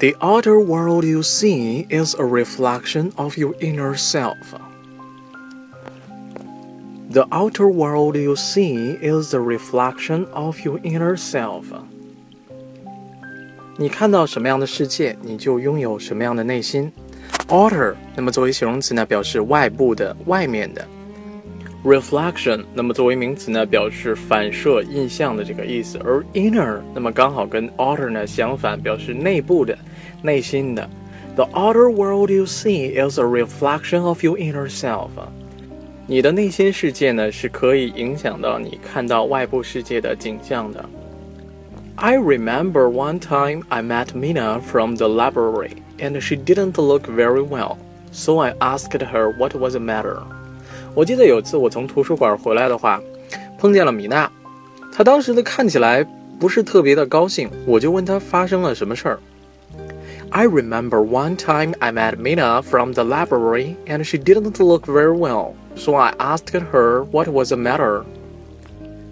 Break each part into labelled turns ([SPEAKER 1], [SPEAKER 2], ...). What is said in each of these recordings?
[SPEAKER 1] The outer world you see is a reflection of your inner self. The outer world you see is a reflection of your inner self. 你看到什么样的世界，你就拥有什么样的内心。Outer，那么作为形容词呢，表示外部的、外面的。Reflection，那么作为名词呢，表示反射、印象的这个意思。而 inner，那么刚好跟 outer 呢相反，表示内部的、 内心的。The outer world you see is a reflection of your inner self. 你的内心世界呢，是可以影响到你看到外部世界的景象的。I remember one time I met Mina from the library, and she didn't look very well, so I asked her what was the matter. 我记得有次我从图书馆回来的话，碰见了米娜，她当时的看起来不是特别的高兴，我就问她发生了什么事儿。 I remember one time I met Mina from the library and she didn't look very well, so I asked her what was the matter.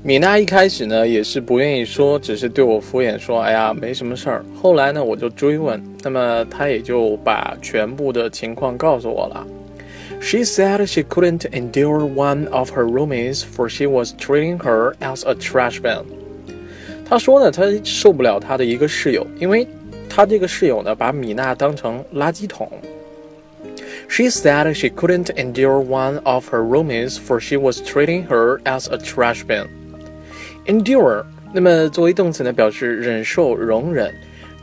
[SPEAKER 1] 米娜一开始呢也是不愿意说，只是对我敷衍说：“哎呀，没什么事儿。”后来呢，我就追问，那么她也就把全部的情况告诉我了。She said she couldn't endure one of her roomies, for she was treating her as a trash bin. 她说呢，她受不了她的一个室友，因为 她这个室友呢，把米娜当成垃圾桶。She said she couldn't endure one of her roomies, for she was treating her as a trash bin. Endure，那么作为动词呢，表示忍受、容忍。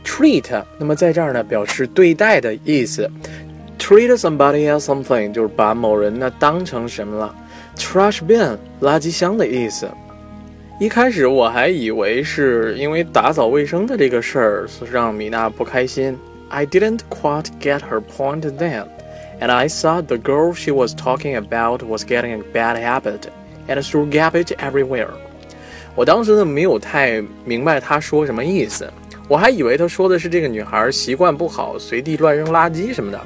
[SPEAKER 1] Treat，那么在这儿呢，表示对待的意思。Treat somebody as something，就是把某人呢当成什么了。Trash bin，垃圾箱的意思。 一开始我还以为是因为打扫卫生的这个事儿让米娜不开心。I didn't quite get her point then, and I thought the girl she was talking about was getting a bad habit and threw garbage everywhere. 我当时呢没有太明白她说什么意思，我还以为她说的是这个女孩习惯不好，随地乱扔垃圾什么的。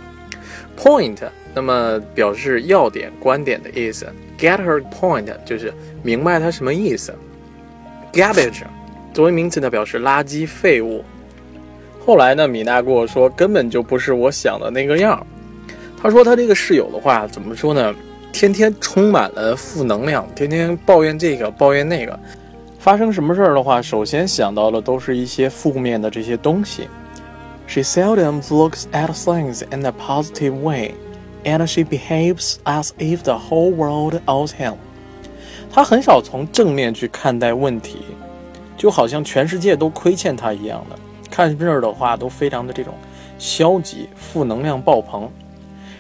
[SPEAKER 1] Point，那么表示要点、观点的意思。Get her point 就是明白她什么意思。Garbage 作为名词呢，表示垃圾、废物。后来呢，米娜跟我说，根本就不是我想的那个样。她说她这个室友的话，怎么说呢？天天充满了负能量，天天抱怨这个抱怨那个。发生什么事儿的话，首先想到的都是一些负面的这些东西。She seldom looks at things in a positive way, and she behaves as if the whole world owes him. 他很少从正面去看待问题，就好像全世界都亏欠他一样的。看事儿的话，都非常的这种消极、负能量爆棚。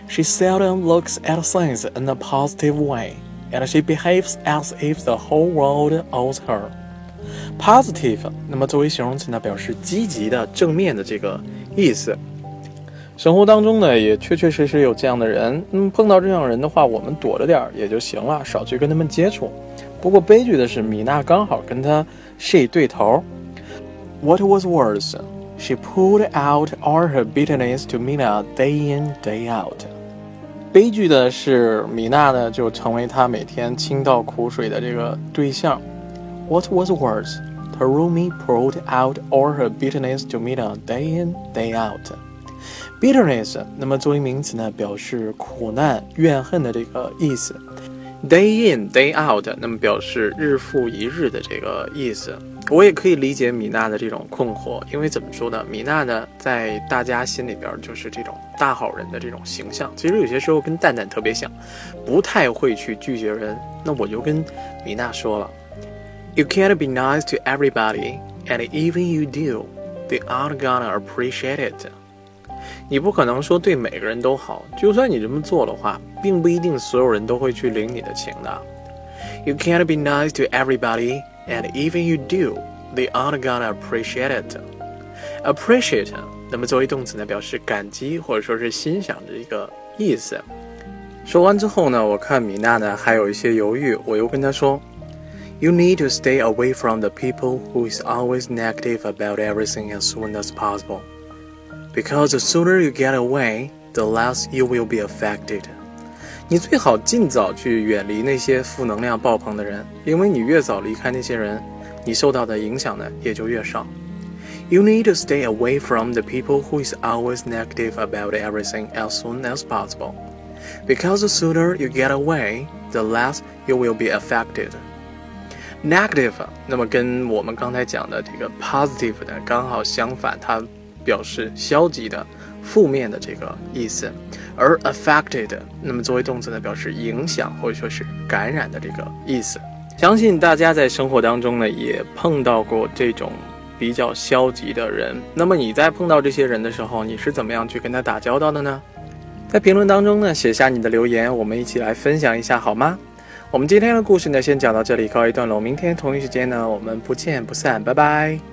[SPEAKER 1] She seldom looks at things in a positive way, and she behaves as if the whole world owes her. Positive，那么作为形容词呢，表示积极的、正面的这个意思。生活当中呢，也确确实实有这样的人。嗯，碰到这样人的话，我们躲着点儿也就行了，少去跟他们接触。不过悲剧的是，米娜刚好跟他 she 对头。What was worse, she pulled out all her bitterness to Mina day in day out。悲剧的是，米娜呢就成为他每天倾倒苦水的这个对象。What was worse, roomie poured out all her bitterness to Mina day in day out。bitterness，那么作为名词呢，表示苦难、怨恨的这个意思。day in day out，那么表示日复一日的这个意思。我也可以理解米娜的这种困惑，因为怎么说呢？米娜呢，在大家心里边就是这种大好人的这种形象。其实有些时候跟蛋蛋特别像，不太会去拒绝人。那我就跟米娜说了：“You can't be nice to everybody, and even you do, they aren't gonna appreciate it.” 你不可能说对每个人都好，就算你这么做的话，并不一定所有人都会去领你的情的。You can't be nice to everybody, and even you do, they aren't gonna appreciate it. Appreciate，那么作为动词呢，表示感激或者说是欣赏的一个意思。说完之后呢，我看米娜呢还有一些犹豫，我又跟她说：“You need to stay away from the people who is always negative about everything as soon as possible.” Because the sooner you get away, the less you will be affected. 你最好尽早去远离那些负能量爆棚的人，因为你越早离开那些人，你受到的影响呢也就越少。 You need to stay away from the people who is always negative about everything as soon as possible. Because the sooner you get away, the less you will be affected. Negative，那么跟我们刚才讲的这个 positive 的刚好相反，它 表示消极的、负面的这个意思。而 affected，那么作为动词呢，表示影响或者说是感染的这个意思。相信大家在生活当中呢，也碰到过这种比较消极的人。那么你在碰到这些人的时候，你是怎么样去跟他打交道的呢？在评论当中呢，写下你的留言，我们一起来分享一下好吗？我们今天的故事呢，先讲到这里，告一段落。明天同一时间呢，我们不见不散，拜拜。